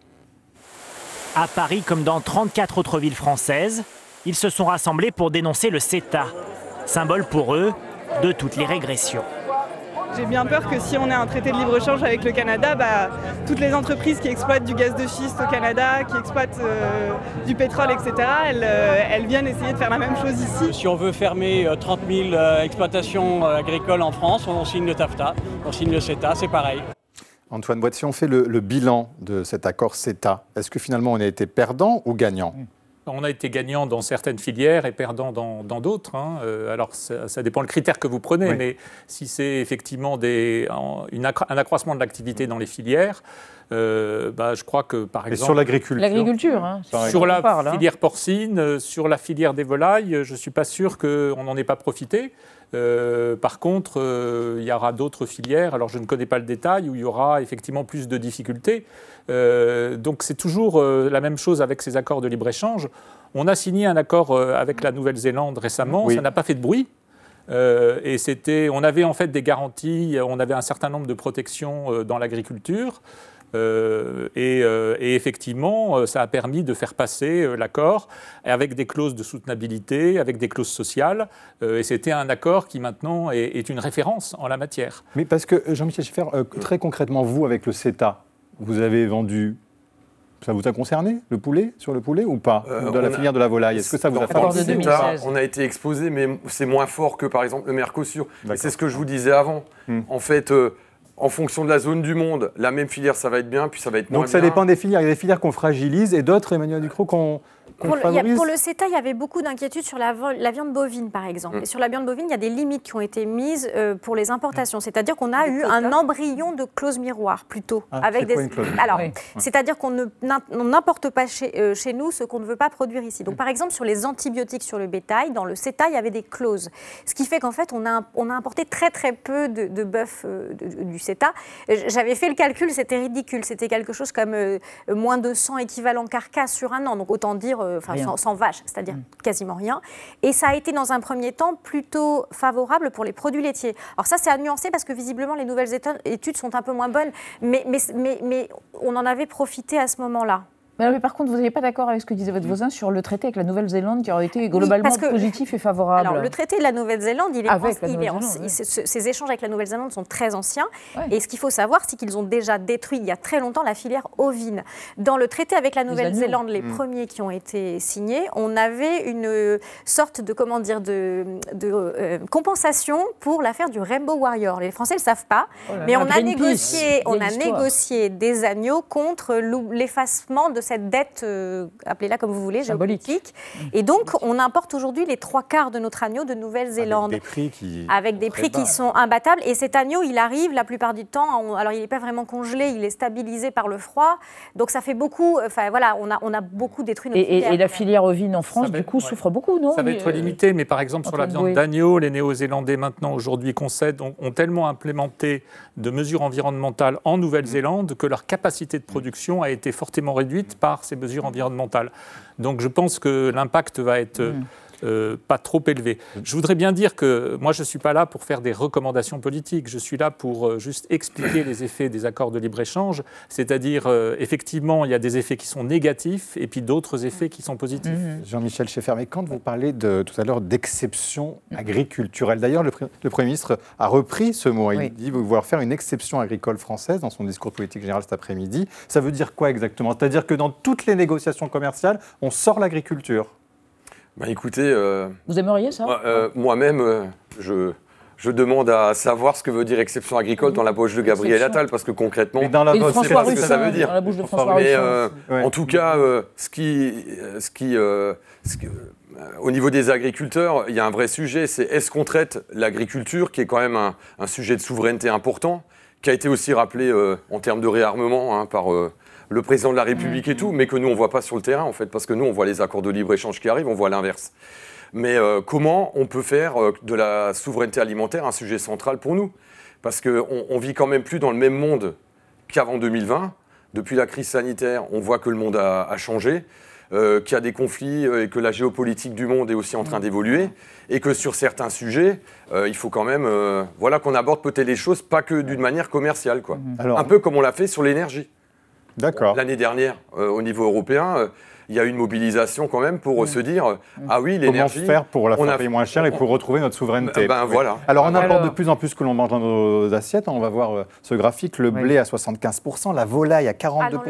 À Paris, comme dans 34 autres villes françaises, ils se sont rassemblés pour dénoncer le CETA, symbole pour eux de toutes les régressions. J'ai bien peur que si on a un traité de libre-échange avec le Canada, bah, toutes les entreprises qui exploitent du gaz de schiste au Canada, qui exploitent euh, du pétrole, etc., elles, euh, elles viennent essayer de faire la même chose ici. Si on veut fermer euh, 30 000 euh, exploitations euh, agricoles en France, on signe le TAFTA, on signe le CETA, c'est pareil. Antoine Boit, si on fait le, le bilan de cet accord CETA, est-ce que finalement on a été perdant ou gagnant? On a été gagnant dans certaines filières et perdant dans d'autres. hein. Euh, alors, ça, ça dépend le critère que vous prenez, Oui. mais si c'est effectivement des, en- une accro- un accroissement de l'activité dans les filières, euh, bah, je crois que, par Et exemple... sur l'agriculture L'agriculture, hein, Sur la hein. filière porcine, euh, sur la filière des volailles, je ne suis pas sûr qu'on n'en ait pas profité. Euh, par contre, euh, il y aura d'autres filières, alors je ne connais pas le détail, où il y aura effectivement plus de difficultés. Euh, donc c'est toujours la même chose avec ces accords de libre-échange. On a signé un accord avec la Nouvelle-Zélande récemment, Oui. ça n'a pas fait de bruit. Et c'était, on avait en fait des garanties, on avait un certain nombre de protections dans l'agriculture. Euh, et, euh, et effectivement, euh, ça a permis de faire passer l'accord avec des clauses de soutenabilité, avec des clauses sociales. Euh, et c'était un accord qui maintenant est, est une référence en la matière. Mais parce que, Jean-Michel Schiffer, euh, très concrètement, vous, avec le CETA, vous avez vendu. Ça vous a concerné, le poulet, sur le poulet ou pas? Euh, Dans la a- filière de la volaille, est-ce que ça vous a fait CETA, On a été exposé, mais c'est moins fort que par exemple le Mercosur. C'est ce que je vous disais avant. Hmm. En fait, euh, en fonction de la zone du monde, la même filière, ça va être bien, puis ça va être moins Donc ça bien. dépend des filières. Il y a des filières qu'on fragilise et d'autres, Emmanuel Ducrot, qu'on qu'on Pour le, pour CETA, il y avait beaucoup d'inquiétudes sur la, viande bovine, par exemple. Mm. Et sur la viande bovine, il y a des limites qui ont été mises euh, pour les importations. C'est-à-dire qu'on a eu un embryon de clause miroir, plutôt. Ah, avec quoi clause Alors, Oui. c'est-à-dire qu'on n'importe pas chez, euh, chez nous ce qu'on ne veut pas produire ici. Donc, par exemple, sur les antibiotiques sur le bétail, dans le CETA, il y avait des clauses. Ce qui fait qu'en fait, on a, on a importé très, très peu de, de bœuf euh, du CETA. J'avais fait le calcul, c'était ridicule. C'était quelque chose comme euh, moins de 100 équivalents carcasses sur un an. Donc, autant dire, euh, enfin, sans, sans vache, c'est-à-dire quasiment rien. Et ça a été dans un premier temps plutôt favorable pour les produits laitiers. Alors ça, c'est à nuancer parce que visiblement les nouvelles études sont un peu moins bonnes, mais, mais, mais, mais on en avait profité à ce moment-là. Mais, mais par contre, vous n'êtes pas d'accord avec ce que disait votre voisin sur le traité avec la Nouvelle-Zélande qui aurait été globalement que- positif et favorable Alors, le traité de la Nouvelle-Zélande, il est, Avec la il est en- Nouvelle-Zélande, il- ce- ce- ces échanges avec la Nouvelle-Zélande sont très anciens. Ouais. Et ce qu'il faut savoir, c'est qu'ils ont déjà détruit il y a très longtemps la filière ovine. Dans le traité avec la Nouvelle-Zélande, les, Mm. premiers qui ont été signés, on avait une euh, sorte de comment dire de, de, euh, compensation pour l'affaire du Rainbow Warrior. Les Français ne le savent pas, Oh là mais là, on a négocié, on a négocié des agneaux contre l'effacement de cette dette, euh, appelez-la comme vous voulez, géopolitique. Et donc, on importe aujourd'hui les trois quarts de notre agneau de Nouvelle-Zélande. Des prix qui. Avec des prix qui sont imbattables. Et cet agneau, il arrive la plupart du temps. alors, il n'est pas vraiment congelé, il est stabilisé par le froid. Donc, ça fait beaucoup. Enfin, voilà, on a, on a beaucoup détruit notre Et, et- la filière ovine en France, va du coup, ouais. souffre beaucoup, non Ça va être euh, limité, mais par exemple sur la viande d'agneau, les Néo-Zélandais maintenant aujourd'hui concèdent ont, ont tellement implémenté de mesures environnementales en Nouvelle-Zélande que leur capacité de production a été fortement réduite par ces mesures environnementales. Donc je pense que l'impact va être euh, euh, pas trop élevé. Je voudrais bien dire que moi je ne suis pas là pour faire des recommandations politiques, je suis là pour euh, juste expliquer les effets des accords de libre-échange, c'est-à-dire euh, effectivement il y a des effets qui sont négatifs et puis d'autres effets qui sont positifs. Jean-Michel Schaeffer, mais quand vous parlez de, tout à l'heure d'exception agriculturelle, d'ailleurs, le Premier ministre a repris ce mot. Il Oui. dit vouloir faire une exception agricole française dans son discours politique général cet après-midi. Ça veut dire quoi exactement? C'est-à-dire que dans toutes les négociations commerciales, on sort l'agriculture Bah écoutez, euh, Vous aimeriez ça euh, moi-même, euh, je, je demande à savoir ce que veut dire exception agricole dans la bouche de Gabriel Exception. Attal, parce que concrètement, Mais dans la c'est François pas ce que ça veut dire. dans la bouche de François Mais Ruffin. euh, Ouais. en tout cas, euh, ce qui, ce qui, euh, ce euh, au niveau des agriculteurs, il y a un vrai sujet, c'est est-ce qu'on traite l'agriculture, qui est quand même un, un sujet de souveraineté important, qui a été aussi rappelé euh, en termes de réarmement hein, par euh, le président de la République et tout, mais que nous, on ne voit pas sur le terrain, en fait, parce que nous, on voit les accords de libre-échange qui arrivent, on voit l'inverse. Mais euh, comment on peut faire euh, de la souveraineté alimentaire un sujet central pour nous? Parce qu'on on vit quand même plus dans le même monde qu'avant 2020. Depuis la crise sanitaire, on voit que le monde a, a changé, euh, qu'il y a des conflits euh, et que la géopolitique du monde est aussi en train d'évoluer, et que sur certains sujets, euh, il faut quand même euh, voilà, qu'on aborde peut-être les choses pas que d'une manière commerciale. Quoi. Alors- Un peu comme on l'a fait sur l'énergie. D'accord. L'année dernière, euh, au niveau européen, euh, il y a eu une mobilisation quand même pour euh, se dire euh, ah oui, Comment l'énergie. faire pour la faire payer moins cher et pour retrouver notre souveraineté Ben, Oui. voilà. Alors, on importe Alors- de plus en plus que l'on mange dans nos assiettes. On va voir euh, ce graphique. Le Oui. blé à 75%, la volaille à 42%. Ah, le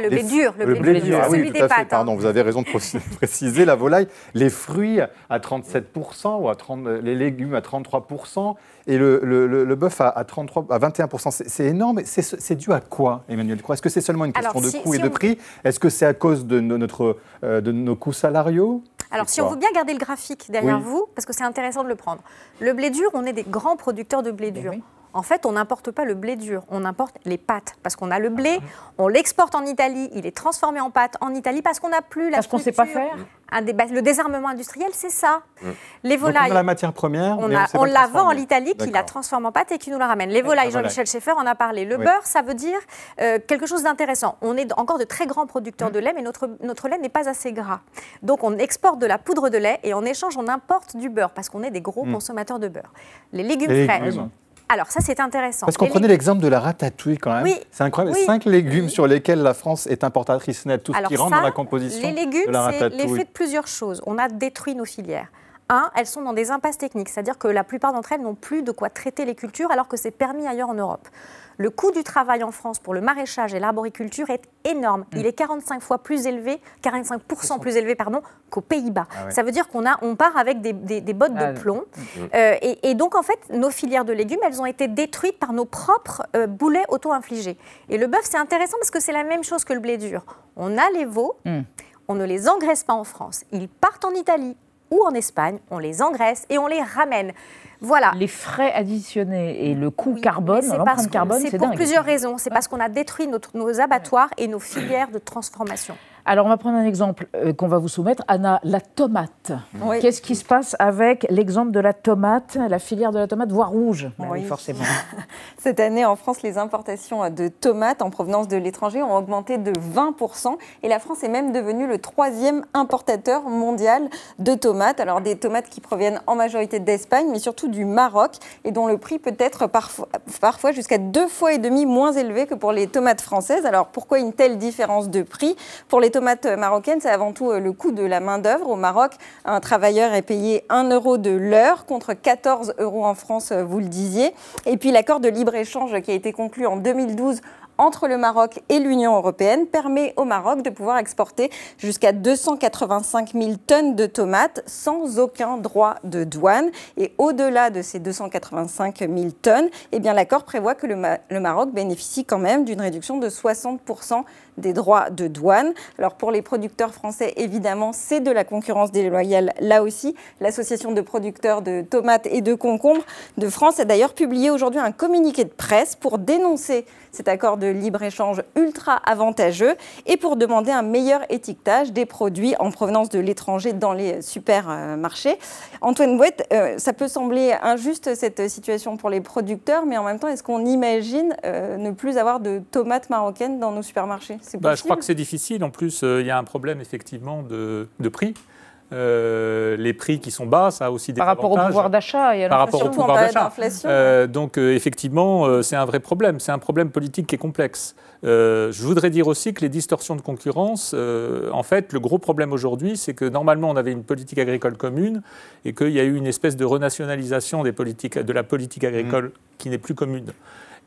blé Les- dur, le blé dur, Ah oui, celui tout des à fait, pâtes, hein. Pardon, vous avez raison de préciser- la volaille. Les fruits à 37% ou à 30, les légumes à 33% et le, le, le- le bœuf à, à 33, à 21%. C'est énorme. C'est dû à quoi, Emmanuel Croix? Est-ce que c'est seulement une question Alors, de coût si et de prix? Est-ce que c'est à cause de, no- notre, euh, de nos coûts salariaux? Alors, si on veut bien garder le graphique derrière Oui. vous, parce que c'est intéressant de le prendre. Le blé dur, on est des grands producteurs de blé dur. En fait, on n'importe pas le blé dur, on importe les pâtes. Parce qu'on a le blé, on l'exporte en Italie, il est transformé en pâte en Italie parce qu'on n'a plus la Parce qu'on sait pas faire bah, le désarmement industriel, c'est ça. Les Donc, on volailles. a la matière première, On, a- la vend en l'Italie, qui la transforme en pâte et qui nous la ramène. Les volailles, volaille. Jean-Michel Schaeffer en a parlé. Le Oui. beurre, ça veut dire euh, quelque chose d'intéressant. On est encore de très grands producteurs de lait, mais notre, notre lait n'est pas assez gras. Donc on exporte de la poudre de lait et en échange, on importe du beurre parce qu'on est des gros Mm. consommateurs de beurre. Les légumes Les frais. légumes. Alors ça, c'est intéressant. Parce qu'on prenait l'exemple de la ratatouille quand même. Oui. C'est incroyable. Oui. Cinq légumes sur lesquels la France est importatrice nette, tout ce qui rentre dans la composition Les légumes, c'est l'effet de plusieurs choses. On a détruit nos filières. Un, elles sont dans des impasses techniques, c'est-à-dire que la plupart d'entre elles n'ont plus de quoi traiter les cultures alors que c'est permis ailleurs en Europe. Le coût du travail en France pour le maraîchage et l'arboriculture est énorme. Mm. Il est 45 fois plus élevé, 45% plus élevé pardon, qu'aux Pays-Bas. Ah ouais. Ça veut dire qu'on a, on part avec des, des- des bottes Ah, de plomb. Mm. Euh, et, et donc en fait, nos filières de légumes, elles ont été détruites par nos propres euh, boulets auto-infligés. Et le bœuf, c'est intéressant parce que c'est la même chose que le blé dur. On a les veaux, on ne les engraisse pas en France. Ils partent en Italie ou en Espagne, on les engraisse et on les ramène. Voilà. Les frais additionnés et le coût carbone, l'empreinte que- carbone, c'est c'est pour dingue. plusieurs raisons. C'est parce qu'on a détruit notre- nos abattoirs et nos filières de transformation. Alors, on va prendre un exemple euh, qu'on va vous soumettre. Anna, la tomate. Oui. Qu'est-ce qui se passe avec l'exemple de la tomate, la filière de la tomate, voire rouge? Oui, Oui. forcément. Cette année, en France, les importations de tomates en provenance de l'étranger ont augmenté de 20%. Et la France est même devenue le troisième importateur mondial de tomates. Alors des tomates qui proviennent en majorité d'Espagne, mais surtout du Maroc, et dont le prix peut être parfois, parfois jusqu'à deux fois et demi moins élevé que pour les tomates françaises. Alors pourquoi une telle différence de prix? Pour les tomates marocaines, c'est avant tout euh, le coût de la main-d'œuvre. Au Maroc, un travailleur est payé 1 euro de l'heure contre 14 euros en France, euh, vous le disiez. Et puis l'accord de libre-échange qui a été conclu en 2012 entre le Maroc et l'Union européenne permet au Maroc de pouvoir exporter jusqu'à 285 000 tonnes de tomates sans aucun droit de douane. Et au-delà de ces 285 000 tonnes, eh bien l'accord prévoit que le, Ma- le Maroc bénéficie quand même d'une réduction de 60 des droits de douane. Alors pour les producteurs français, évidemment, c'est de la concurrence déloyale là aussi. L'association de producteurs de tomates et de concombres de France a d'ailleurs publié aujourd'hui un communiqué de presse pour dénoncer cet accord de libre-échange ultra avantageux et pour demander un meilleur étiquetage des produits en provenance de l'étranger dans les supermarchés. Antoine Bouette, euh, ça peut sembler injuste cette situation pour les producteurs, mais en même temps, est-ce qu'on imagine euh, ne plus avoir de tomates marocaines dans nos supermarchés? Bah, je crois que c'est difficile. En plus, euh, il y a un problème effectivement de, de prix. Euh, les prix qui sont bas, ça a aussi des Par rapport au pouvoir d'achat et à Par rapport au l'inflation. pouvoir période d'achat. d'inflation, Euh, donc euh, effectivement, euh, c'est un vrai problème. C'est un problème politique qui est complexe. Euh, je voudrais dire aussi que les distorsions de concurrence, euh, en fait, le gros problème aujourd'hui, c'est que normalement on avait une politique agricole commune et qu'il y a eu une espèce de renationalisation des politiques, de la politique agricole qui n'est plus commune.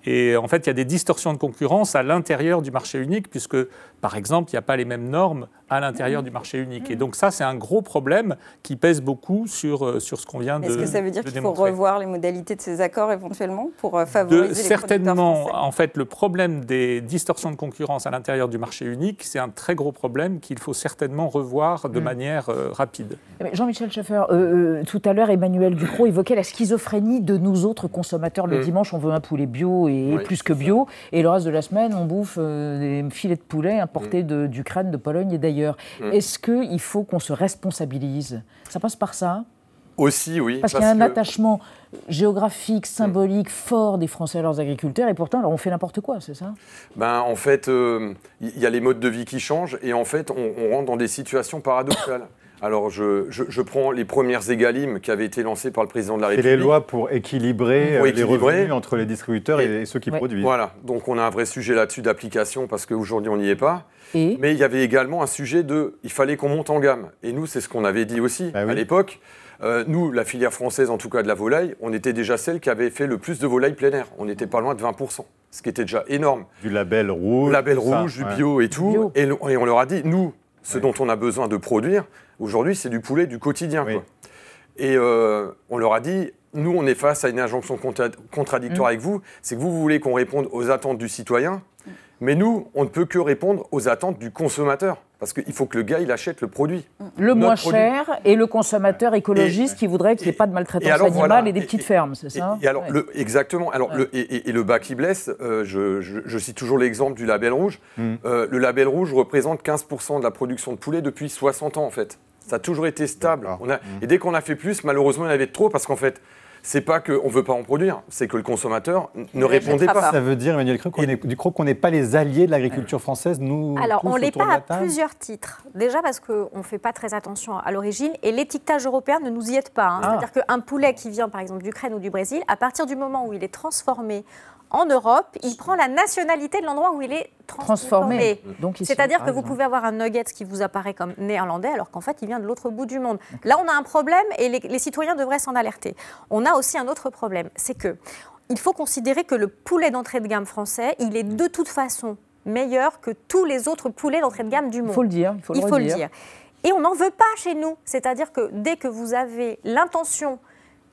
Et en fait, il y a des distorsions de concurrence à l'intérieur du marché unique, puisque, par exemple, il n'y a pas les mêmes normes à l'intérieur du marché unique. Et donc ça, c'est un gros problème qui pèse beaucoup sur, euh, sur ce qu'on vient de Est-ce que ça veut dire de qu'il faut revoir les modalités de ces accords éventuellement pour euh, De- favoriser les producteurs certainement, en fait, le problème des distorsions de concurrence à l'intérieur du marché unique, c'est un très gros problème qu'il faut certainement revoir de Mm. manière euh, rapide. Jean-Michel Schaeffer, euh, euh, tout à l'heure, Emmanuel Ducrot évoquait la schizophrénie de nous autres consommateurs. Le Mm. dimanche, on veut un poulet bio et Oui, plus que bio. Et le reste de la semaine, on bouffe euh, des filets de poulet importés de- d'Ukraine, de Pologne et d'ailleurs. Mm. Est-ce qu'il faut qu'on se responsabilise? Ça passe par ça? Aussi, oui. Parce qu'il y a un que- attachement géographique, symbolique fort des Français à leurs agriculteurs. Et pourtant, alors, on fait n'importe quoi, c'est ça? Ben, en fait, euh, il y a les modes de vie qui changent et en fait, on, on rentre dans des situations paradoxales. Alors, je, je- je prends les premières égalimes qui avaient été lancées par le président de la C'est République. les lois pour équilibrer Pour euh, les revenus entre les distributeurs et, et ceux qui produisent. Voilà, donc on a un vrai sujet là-dessus d'application parce qu'aujourd'hui on n'y est pas. Et Mais il y avait également un sujet de, il fallait qu'on monte en gamme. Et nous, c'est ce qu'on avait dit aussi Bah à l'époque. Euh, nous, la filière française, en tout cas de la volaille, on était déjà celle qui avait fait le plus de volaille plein air. On n'était pas loin de 20%. ce qui était déjà énorme. Du label rouge. Label ça, rouge, du ouais. bio et tout. Et, le- et on leur a dit, nous, ce dont on a besoin de produire, aujourd'hui, c'est du poulet du quotidien. quoi. Et euh, on leur a dit, nous, on est face à une injonction contra- contradictoire Mm. avec vous, c'est que vous voulez qu'on réponde aux attentes du citoyen, mais nous, on ne peut que répondre aux attentes du consommateur. Parce qu'il faut que le gars, il achète le produit. Le Notre moins produit. cher et le consommateur écologiste qui voudrait qu'il n'y ait pas de maltraitance animale voilà, et des petites fermes, c'est ça Et alors, Ouais. le- exactement. Alors, Ouais. le, et, et- et le bas qui blesse, euh, je, je- je cite toujours l'exemple du label rouge. Mm. Euh, le label rouge représente 15% de la production de poulet depuis 60 ans, en fait. Ça a toujours été stable. On a, Et dès qu'on a fait plus, malheureusement, il y en avait trop parce qu'en fait, c'est pas qu'on ne veut pas en produire, c'est que le consommateur ne répondait pas. Ça veut dire, Emmanuel Creux, qu'on est- du coup, qu'on n'est pas les alliés de l'agriculture française, nous Alors, tous on l'est pas à plusieurs titres. Déjà parce qu'on ne fait pas très attention à l'origine et l'étiquetage européen ne nous y aide pas. hein. Ah. C'est-à-dire qu'un poulet qui vient par exemple d'Ukraine ou du Brésil, à partir du moment où il est transformé en Europe, il prend la nationalité de l'endroit où il est transformé. C'est-à-dire que vous pouvez avoir un nugget qui vous apparaît comme néerlandais alors qu'en fait il vient de l'autre bout du monde. Là on a un problème et les, les citoyens devraient s'en alerter. On a aussi un autre problème, c'est que il faut considérer que le poulet d'entrée de gamme français, il est de toute façon meilleur que tous les autres poulets d'entrée de gamme du monde. faut le dire, il faut le redire. Et on n'en veut pas chez nous. C'est-à-dire que dès que vous avez l'intention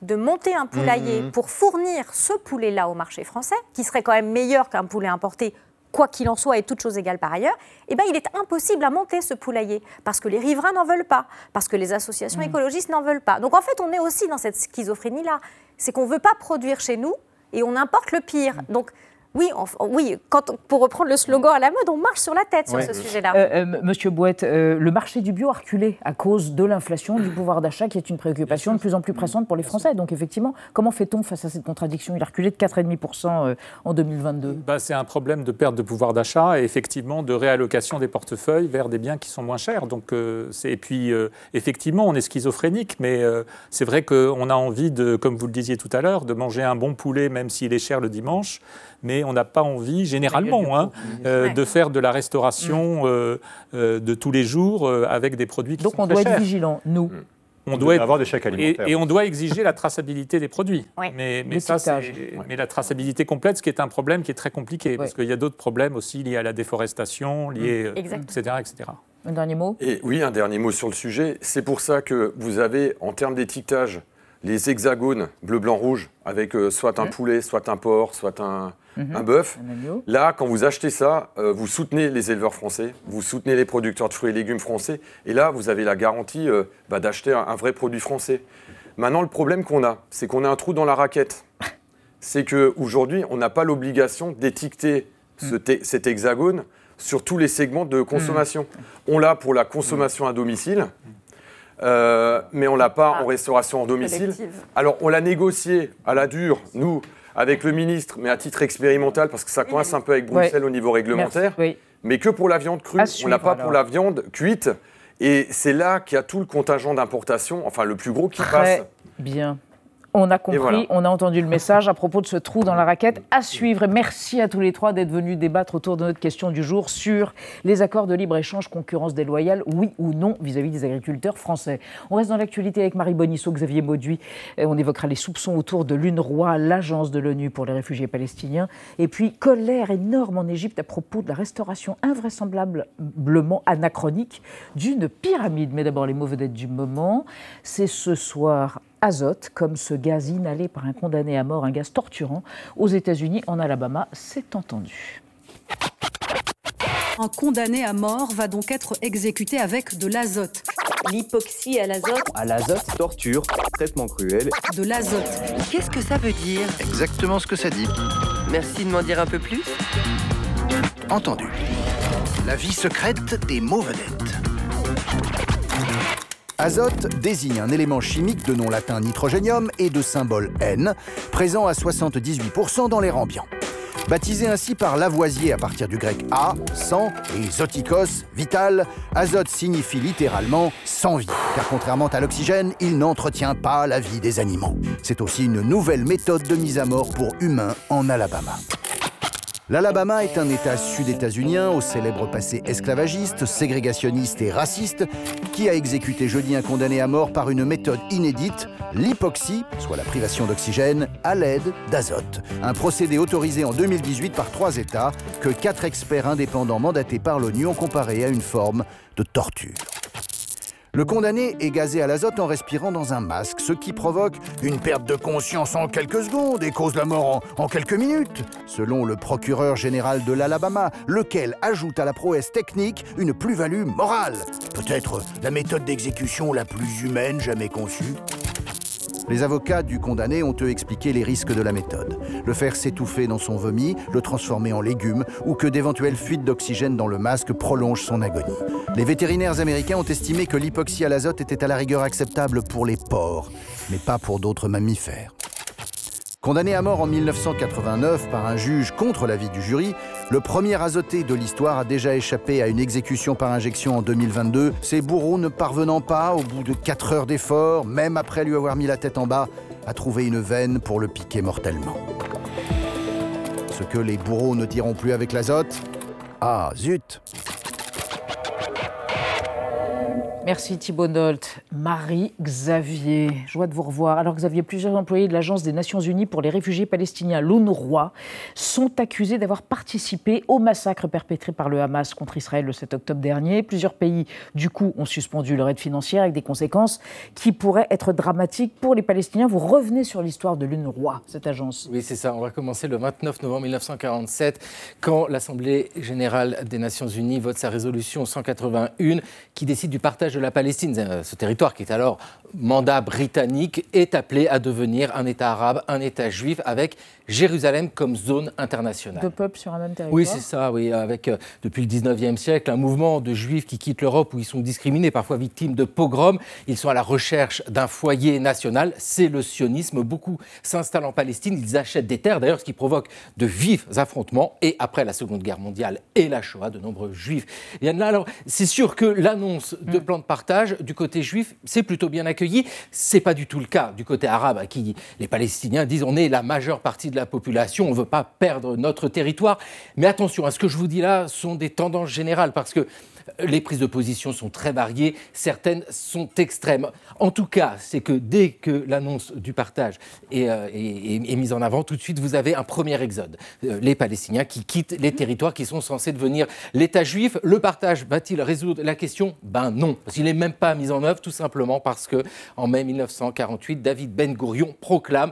de monter un poulailler Mhm. pour fournir ce poulet-là au marché français, qui serait quand même meilleur qu'un poulet importé, quoi qu'il en soit et toutes choses égales par ailleurs, eh ben, il est impossible à monter ce poulailler parce que les riverains n'en veulent pas, parce que les associations Mhm. écologistes n'en veulent pas. Donc en fait, on est aussi dans cette schizophrénie-là. C'est qu'on ne veut pas produire chez nous et on importe le pire. Mhm. Donc oui, on- oui quand, pour reprendre le slogan à la mode, on marche sur la tête sur Ouais. ce sujet-là. Euh, euh, Monsieur Bouette, euh, le marché du bio a reculé à cause de l'inflation, du pouvoir d'achat, qui est une préoccupation de plus en plus pressante pour les Français. Donc effectivement, comment fait-on face à cette contradiction? Il a reculé de 4,5% euh, en 2022. Bah, c'est un problème de perte de pouvoir d'achat et effectivement de réallocation des portefeuilles vers des biens qui sont moins chers. Donc, euh, et puis, euh, effectivement, on est schizophrénique, mais euh, c'est vrai qu'on a envie, de, comme vous le disiez tout à l'heure, de manger un bon poulet, même s'il est cher le dimanche, mais on n'a pas envie, généralement, hein, euh, de faire de la restauration euh, euh, de tous les jours euh, avec des produits qui Donc sont on très doit être vigilant, nous. On On doit avoir des chèques et, alimentaires. et on doit exiger la traçabilité des produits. Oui. Mais, mais, ça, mais la traçabilité complète, ce qui est un problème qui est très compliqué, parce qu'il y a d'autres problèmes aussi liés à la déforestation, liés, euh, Exact. etc., etc. Un dernier mot Et oui, un dernier mot sur le sujet. C'est pour ça que vous avez, en termes d'étiquetage, les hexagones bleu, blanc, rouge, avec euh, soit un poulet, soit un porc, soit un, Mhm. un bœuf. Là, quand vous achetez ça, euh, vous soutenez les éleveurs français, vous soutenez les producteurs de fruits et légumes français, et là, vous avez la garantie euh, bah, d'acheter un, un vrai produit français. Maintenant, le problème qu'on a, c'est qu'on a un trou dans la raquette. C'est qu'aujourd'hui, on n'a pas l'obligation d'étiqueter ce te- cet hexagone sur tous les segments de consommation. On l'a pour la consommation à domicile, euh, mais on l'a pas en restauration en domicile. collective. Alors, on l'a négocié à la dure, nous, avec le ministre, mais à titre expérimental, parce que ça coince un peu avec Bruxelles Ouais. au niveau réglementaire. Merci, oui. Mais que pour la viande crue, À on suivre, l'a pas alors. pour la viande cuite. Et c'est là qu'il y a tout le contingent d'importation, enfin le plus gros qui Très passe. bien. On a compris, voilà. on a entendu le message à propos de ce trou dans la raquette. À suivre. Et merci à tous les trois d'être venus débattre autour de notre question du jour sur les accords de libre-échange, concurrence déloyale, oui ou non, vis-à-vis des agriculteurs français. On reste dans l'actualité avec Marie Bonisseau, Xavier Mauduit. On évoquera les soupçons autour de l'UNRWA, l'agence de l'ONU pour les réfugiés palestiniens. Et puis, colère énorme en Égypte à propos de la restauration invraisemblablement anachronique d'une pyramide. Mais d'abord, les mots vedettes du moment. C'est ce soir azote, comme ce gaz inhalé par un condamné à mort, un gaz torturant, aux États-Unis, en Alabama, c'est entendu. Un condamné à mort va donc être exécuté avec de l'azote. L'hypoxie à l'azote. À l'azote, torture, traitement cruel. De l'azote. Qu'est-ce que ça veut dire? Exactement ce que ça dit. Merci de m'en dire un peu plus. Entendu. La vie secrète des mots vedettes. Azote désigne un élément chimique de nom latin nitrogénium et de symbole N, présent à 78% dans l'air ambiant. Baptisé ainsi par Lavoisier à partir du grec a, sang, et zotikos, vital, azote signifie littéralement sans vie, car contrairement à l'oxygène, il n'entretient pas la vie des animaux. C'est aussi une nouvelle méthode de mise à mort pour humains en Alabama. L'Alabama est un État sud-états-unien au célèbre passé esclavagiste, ségrégationniste et raciste, qui a exécuté jeudi un condamné à mort par une méthode inédite, l'hypoxie, soit la privation d'oxygène, à l'aide d'azote. Un procédé autorisé en 2018 par trois États que quatre experts indépendants mandatés par l'ONU ont comparé à une forme de torture. Le condamné est gazé à l'azote en respirant dans un masque, ce qui provoque une perte de conscience en quelques secondes et cause la mort en, quelques minutes, selon le procureur général de l'Alabama, lequel ajoute à la prouesse technique une plus-value morale? Peut-être la méthode d'exécution la plus humaine jamais conçue? Les avocats du condamné ont eux expliqué les risques de la méthode. Le faire s'étouffer dans son vomi, le transformer en légumes ou que d'éventuelles fuites d'oxygène dans le masque prolongent son agonie. Les vétérinaires américains ont estimé que l'hypoxie à l'azote était à la rigueur acceptable pour les porcs, mais pas pour d'autres mammifères. Condamné à mort en 1989 par un juge contre l'avis du jury, le premier azoté de l'histoire a déjà échappé à une exécution par injection en 2022, ses bourreaux ne parvenant pas, au bout de 4 heures d'effort, même après lui avoir mis la tête en bas, à trouver une veine pour le piquer mortellement. Ce que les bourreaux ne diront plus avec l'azote? Ah, zut Merci Thibault Nolte. Marie-Xavier, joie de vous revoir. Alors Xavier, plusieurs employés de l'Agence des Nations Unies pour les réfugiés palestiniens, l'UNRWA, sont accusés d'avoir participé au massacre perpétré par le Hamas contre Israël le 7 octobre dernier. Plusieurs pays, du coup, ont suspendu leur aide financière avec des conséquences qui pourraient être dramatiques pour les Palestiniens. Vous revenez sur l'histoire de l'UNRWA, cette agence. Oui, c'est ça. On va commencer le 29 novembre 1947, quand l'Assemblée générale des Nations Unies vote sa résolution 181 qui décide du partage de la Palestine. Euh, Ce territoire qui est alors mandat britannique est appelé à devenir un État arabe, un État juif avec Jérusalem comme zone internationale. Deux peuples sur un même territoire. Oui, c'est ça, oui, avec euh, depuis le 19e siècle un mouvement de juifs qui quittent l'Europe où ils sont discriminés, parfois victimes de pogroms. Ils sont à la recherche d'un foyer national, c'est le sionisme. Beaucoup s'installent en Palestine, ils achètent des terres, d'ailleurs, ce qui provoque de vifs affrontements. Et après la Seconde Guerre mondiale et la Shoah, de nombreux juifs viennent là. Alors, c'est sûr que l'annonce de plan de partage du côté juif, c'est plutôt bien accueilli. C'est pas du tout le cas du côté arabe, à qui les Palestiniens disent on est la majeure partie de la population, on ne veut pas perdre notre territoire. Mais attention, à ce que je vous dis là sont des tendances générales, parce que les prises de position sont très variées, certaines sont extrêmes. En tout cas, c'est que dès que l'annonce du partage est, euh, mise en avant, tout de suite, vous avez un premier exode. Euh, les Palestiniens qui quittent les territoires qui sont censés devenir l'État juif. Le partage va-t-il résoudre la question? Ben non, parce qu'il n'est même pas mis en œuvre, tout simplement parce que en mai 1948, David Ben Gourion proclame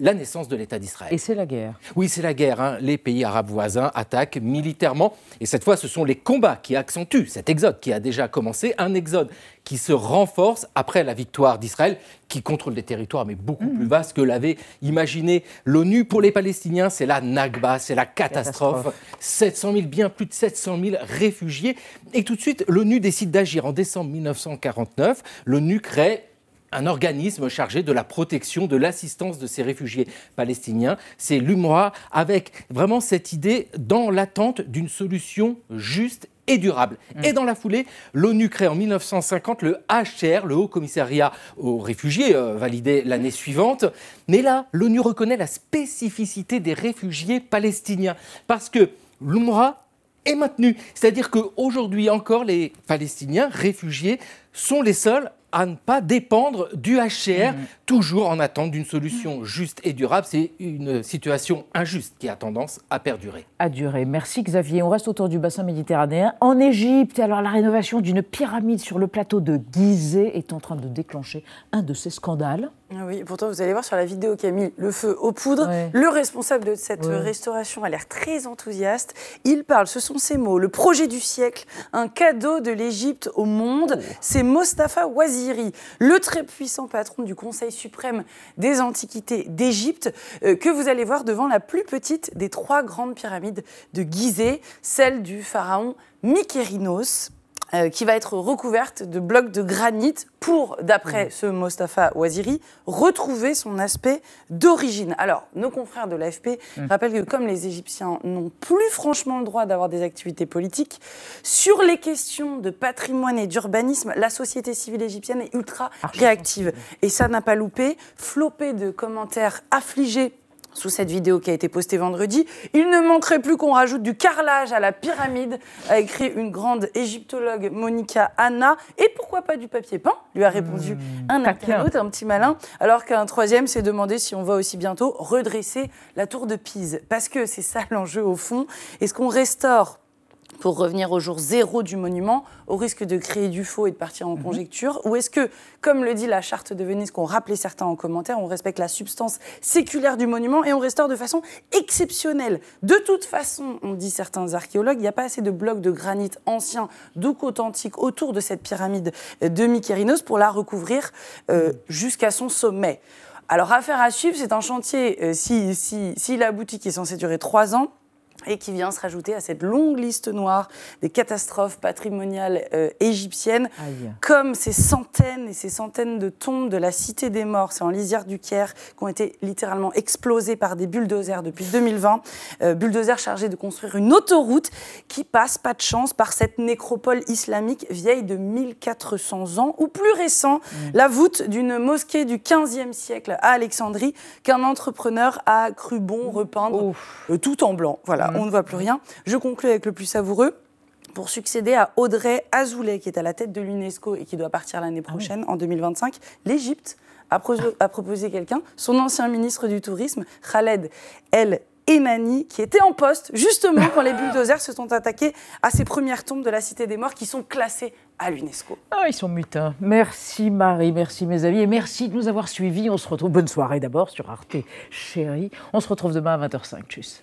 la naissance de l'État d'Israël. Et c'est la guerre. Oui, c'est la guerre. hein. Les pays arabes voisins attaquent militairement. Et cette fois, ce sont les combats qui accentuent cet exode qui a déjà commencé. Un exode qui se renforce après la victoire d'Israël, qui contrôle des territoires, mais beaucoup plus vastes que l'avait imaginé l'ONU. Pour les Palestiniens, c'est la Nakba, c'est la catastrophe. Catastrophe. 700 000, bien plus de 700 000 réfugiés. Et tout de suite, l'ONU décide d'agir. En décembre 1949, l'ONU crée un organisme chargé de la protection, de l'assistance de ces réfugiés palestiniens. C'est l'UMRA, avec vraiment cette idée dans l'attente d'une solution juste et durable. Et dans la foulée, l'ONU crée en 1950 le HCR, le Haut Commissariat aux réfugiés, euh, validé l'année suivante. Mais là, l'ONU reconnaît la spécificité des réfugiés palestiniens, parce que l'UMRA est maintenu. C'est-à-dire qu'aujourd'hui encore, les Palestiniens réfugiés sont les seuls à ne pas dépendre du HCR, toujours en attente d'une solution juste et durable. C'est une situation injuste qui a tendance à perdurer. a duré. Merci Xavier. On reste autour du bassin méditerranéen. En Égypte, alors la rénovation d'une pyramide sur le plateau de Gizeh est en train de déclencher un de ces scandales. Ah Oui, pourtant vous allez voir sur la vidéo qui a mis le feu aux poudres, Ouais. le responsable de cette Ouais. restauration a l'air très enthousiaste. Il parle, ce sont ses mots, le projet du siècle, un cadeau de l'Égypte au monde. C'est Mostafa Ouaziri, le très puissant patron du Conseil suprême des antiquités d'Égypte, euh, que vous allez voir devant la plus petite des trois grandes pyramides de Gizeh, celle du pharaon Mykérinos euh, qui va être recouverte de blocs de granit pour, d'après ce Mostafa Ouaziri, retrouver son aspect d'origine. Alors, nos confrères de l'AFP Mm. rappellent que comme les Égyptiens n'ont plus franchement le droit d'avoir des activités politiques, sur les questions de patrimoine et d'urbanisme, la société civile égyptienne est ultra réactive. Et ça n'a pas loupé. Flopé de commentaires affligés sous cette vidéo qui a été postée vendredi. Il ne manquerait plus qu'on rajoute du carrelage à la pyramide, a écrit une grande égyptologue, Monica Anna. Et pourquoi pas du papier peint lui a répondu Mmh. un internaute, un petit malin. Alors qu'un troisième s'est demandé si on va aussi bientôt redresser la tour de Pise. Parce que c'est ça l'enjeu au fond. Est-ce qu'on restaure pour revenir au jour zéro du monument, au risque de créer du faux et de partir en conjecture Ou est-ce que, comme le dit la charte de Venise, qu'ont rappelé certains en commentaire, on respecte la substance séculaire du monument et on restaure de façon exceptionnelle? De toute façon, on dit certains archéologues, il n'y a pas assez de blocs de granit anciens, donc authentiques, autour de cette pyramide de Mykérinos pour la recouvrir euh, jusqu'à son sommet. Alors, affaire à suivre, c'est un chantier, euh, si, si, s'il aboutit, qui est censé durer trois ans et qui vient se rajouter à cette longue liste noire des catastrophes patrimoniales euh, égyptiennes, Aïe. comme ces centaines et ces centaines de tombes de la Cité des Morts, c'est en lisière du Caire, qui ont été littéralement explosées par des bulldozers depuis 2020, euh, bulldozers chargés de construire une autoroute qui passe, pas de chance, par cette nécropole islamique vieille de 1400 ans, ou plus récent, la voûte d'une mosquée du 15e siècle à Alexandrie, qu'un entrepreneur a cru bon repeindre euh, tout en blanc. Voilà, on ne voit plus rien. Je conclue avec le plus savoureux. Pour succéder à Audrey Azoulay, qui est à la tête de l'UNESCO et qui doit partir l'année prochaine, en 2025, l'Égypte a, pro- a proposé quelqu'un, son ancien ministre du Tourisme, Khaled El Enani, qui était en poste justement quand les bulldozers se sont attaqués à ces premières tombes de la Cité des Morts qui sont classées à l'UNESCO. Ah, ils sont mutins. Merci Marie, merci mes amis et merci de nous avoir suivis. On se retrouve, bonne soirée d'abord sur Arte Chérie. On se retrouve demain à 20h05. Tchuss.